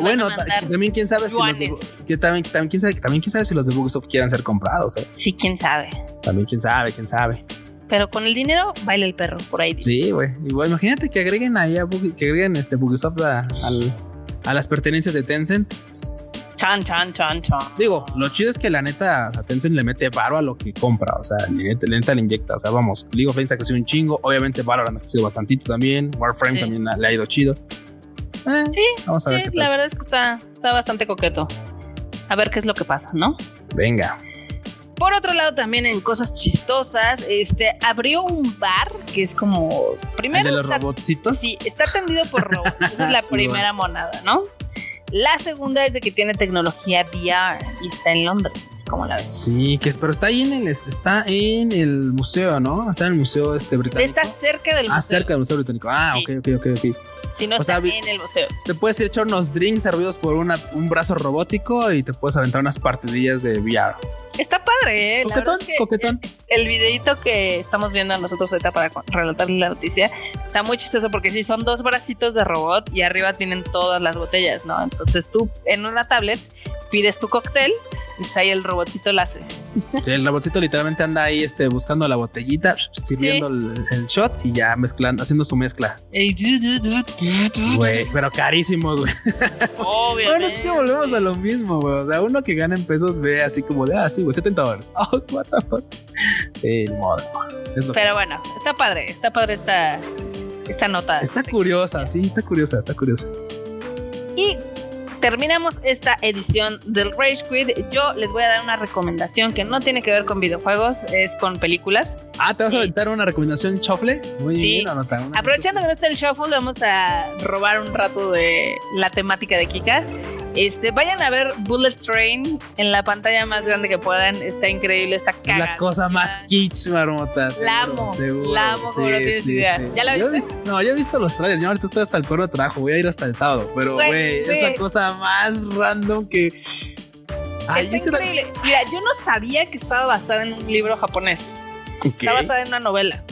bueno, también quién sabe si los de, que también, quién sabe, también quién sabe si los de Bugisoft quieran ser comprados. ¿eh? Sí, quién sabe. También quién sabe, quién sabe. Pero con el dinero baila el perro por ahí. Sí, güey. Igual imagínate que agreguen ahí a que agreguen este Bugisoft al, a las pertenencias de Tencent. Chan, chan, chan, chan. Digo, lo chido es que la neta Tencent le mete varo a lo que compra. O sea, le, neta le inyecta. O sea, vamos, League of Legends ha crecido un chingo. Obviamente Valorant ha crecido bastantito también. Warframe también le ha ido chido. Eh, sí, vamos a ver. la verdad es que está, está bastante coqueto. A ver qué es lo que pasa, ¿no? Venga. Por otro lado, también en cosas chistosas, este abrió un bar que es como. Primero. ¿El de los robotcitos? Sí, está atendido por robots. Esa es la [LAUGHS] primera monada, ¿no? La segunda es de que tiene tecnología VR y está en Londres, como la ves. Sí, que es, pero está ahí en el, está en el museo, ¿no? Está en el museo este británico. Está cerca del museo. Ah, cerca del museo británico. Ah, ok, ok, ok, ok. Si no está en el museo. Te puedes ir a echar unos drinks servidos por una, un brazo robótico y te puedes aventar unas partidillas de VR. Está padre, ¿eh? Coquetón, coquetón. El, videito que estamos viendo nosotros ahorita para relatar la noticia está muy chistoso porque sí, son dos bracitos de robot y arriba tienen todas las botellas, ¿no? Entonces tú en una tablet pides tu cóctel y pues ahí el robotcito lo hace. Sí, el robotcito literalmente anda ahí este, buscando la botellita, sirviendo el, shot y ya mezclando, haciendo su mezcla. Güey, pero carísimos, güey. Bueno, es que volvemos a lo mismo, güey. O sea, uno que gana en pesos ve así como de, ah, sí, güey, 70 dólares. [LAUGHS] Oh, what the fuck. El modo. Pero bueno, está padre, está padre esta, esta nota. Está curiosa, sí, está curiosa, está curiosa. Y terminamos esta edición del Rage Quit. Yo les voy a dar una recomendación que no tiene que ver con videojuegos, es con películas. Ah, ¿te vas a aventar una recomendación shuffle? Muy bien, Aprovechando que no está el shuffle, vamos a robar un rato de la temática de Kika. Este, vayan a ver Bullet Train en la pantalla más grande que puedan. Está increíble, está cagada. La cosa más kitsch, marmotas. La amo. Seguro. La amo, como no tienes idea. ¿Ya la viste? no, yo he visto los trailers. Yo ahorita estoy hasta el cuerno de trabajo. Voy a ir hasta el sábado. Pero, güey, esa cosa más random que. Ay, está increíble. Mira, yo no sabía que estaba basada en un libro japonés. Está basada en una novela.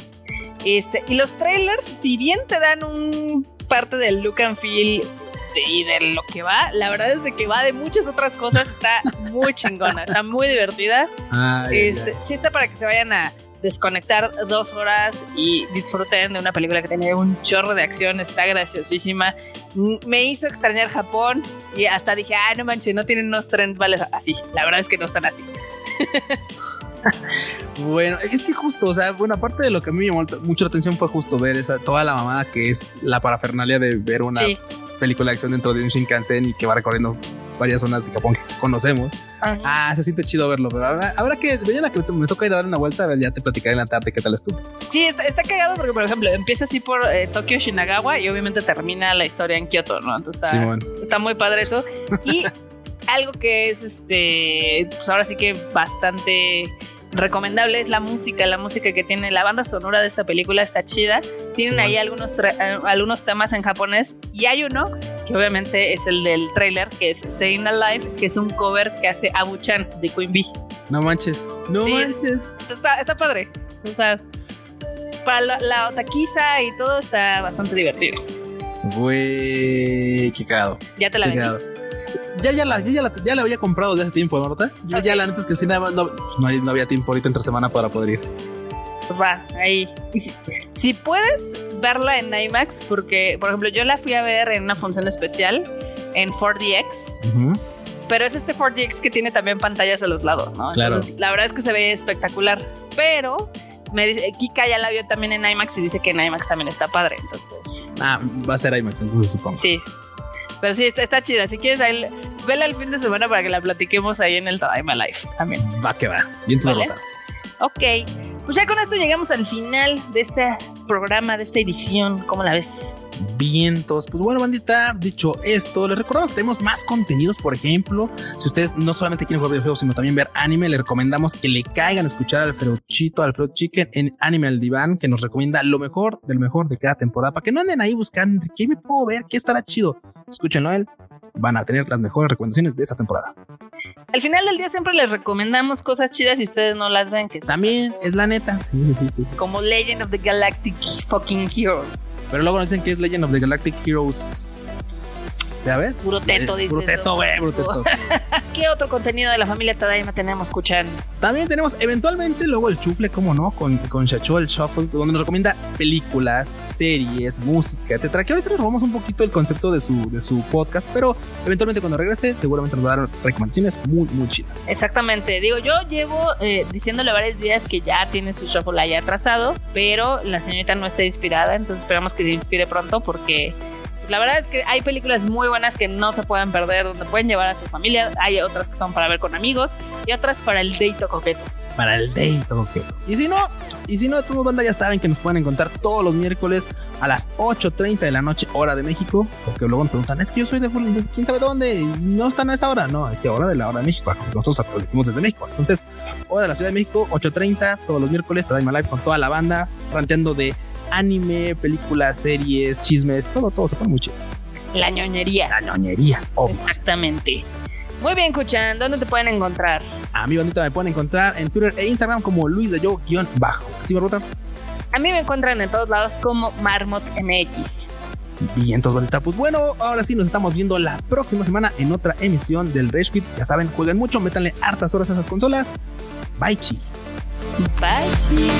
Este, y los trailers, si bien te dan un parte del look and feel y de lo que va, la verdad es de que va de muchas otras cosas, está muy chingona, está muy divertida. este, sí está para que se vayan a desconectar dos horas y disfruten de una película que tiene un chorro de acción, está graciosísima. Me hizo extrañar Japón y hasta dije, ah, no manches, no tienen unos trenes vale así. La verdad es que no están así. [LAUGHS] bueno, es que justo, o sea, bueno, aparte de lo que a mí me llamó mucho la atención fue justo ver esa, toda la mamada que es la parafernalia de ver una película de acción dentro de un Shinkansen y que va recorriendo varias zonas de Japón conocemos. Ah, se siente chido verlo, pero habrá, que, mañana que me toca ir a dar una vuelta, ya te platicaré en la tarde qué tal estuvo. Sí, está, cagado porque, por ejemplo, empieza así por eh, Tokio, Shinagawa y obviamente termina la historia en Kioto, ¿no? Entonces está, está muy padre eso. Y [LAUGHS] algo que es, este, pues ahora sí que bastante recomendable es la música, la música que tiene la banda sonora de esta película está chida. Tienen ahí algunos, eh, algunos temas en japonés y hay uno que obviamente es el del trailer que es Staying Alive, que es un cover que hace Abu-chan de Queen Bee. No manches, no manches. Está, está, padre. O sea, para la, la otaquiza y todo está bastante divertido. Güey, qué cagado. Ya te la vendí ya, ya, la, ya, la, ya la había comprado desde hace tiempo, Marta. Yo ya la neta es que sí, nada más no, pues no, había tiempo ahorita entre semana para poder ir. Pues va, ahí. Si, puedes verla en IMAX, porque, por ejemplo, yo la fui a ver en una función especial en 4DX. Pero es este 4DX que tiene también pantallas a los lados, ¿no? Claro. la verdad es que se ve espectacular. Pero me dice, Kika ya la vio también en IMAX y dice que en IMAX también está padre, entonces. Ah, va a ser IMAX, entonces supongo. Sí, pero sí, está, está chida. Si quieres, ahí, vela el fin de semana para que la platiquemos ahí en el Time Life también. Va que va. Bien ¿Vale? Ok. Pues ya con esto llegamos al final de este programa, de esta edición. ¿Cómo la ves? vientos. Pues bueno, bandita, dicho esto, les recuerdo que tenemos más contenidos, por ejemplo, si ustedes no solamente quieren jugar videojuegos, sino también ver anime, les recomendamos que le caigan a escuchar al Chito, al Alfredo Chicken en Anime al Diván, que nos recomienda lo mejor del mejor de cada temporada, para que no anden ahí buscando qué me puedo ver, qué estará chido. Escúchenlo a él, van a tener las mejores recomendaciones de esta temporada. Al final del día siempre les recomendamos cosas chidas y ustedes no las ven. Que También es la neta. Sí, sí, sí. Como Legend of the Galactic fucking Heroes. Pero luego dicen que es Legend of the Galactic Heroes ¿Sabes? Puro teto, dice. Puro teto, güey, puro teto. [LAUGHS] ¿Qué otro contenido de la familia Tadaima tenemos, escuchar? También tenemos eventualmente luego el chufle, como no, con, con Shacho, el shuffle, donde nos recomienda películas, series, música, etcétera. Que ahorita nos robamos un poquito el concepto de su, de su podcast, pero eventualmente cuando regrese, seguramente nos va a dar recomendaciones muy, muy chidas. Exactamente. Digo, yo llevo eh, diciéndole varios días que ya tiene su shuffle ahí atrasado, pero la señorita no está inspirada, entonces esperamos que se inspire pronto porque la verdad es que hay películas muy buenas que no se pueden perder, donde pueden llevar a su familia. Hay otras que son para ver con amigos y otras para el date coqueto. Para el date coqueto. Y si no, y si no, tu banda ya saben que nos pueden encontrar todos los miércoles a las 8.30 de la noche, hora de México. Porque luego me preguntan, es que yo soy de, quién sabe dónde, no están a esa hora. No, es que hora de la hora de México, nosotros actualizamos desde México. Entonces, hora de la Ciudad de México, 8.30, todos los miércoles, Tadaima Live con toda la banda, ranteando de anime, películas, series, chismes, todo, todo se pone muy chido. La ñoñería. La ñoñería, Exactamente. Muy bien, Kuchan, ¿dónde te pueden encontrar? A mi bandita me pueden encontrar en Twitter e Instagram como Luis de Yo-Bajo. ¿A ti, A mí me encuentran en todos lados como Marmot MX. Bien, entonces, bandita, pues bueno, ahora sí nos estamos viendo la próxima semana en otra emisión del Rage Quit. Ya saben, jueguen mucho, métanle hartas horas a esas consolas. Bye, chi. Bye, chi.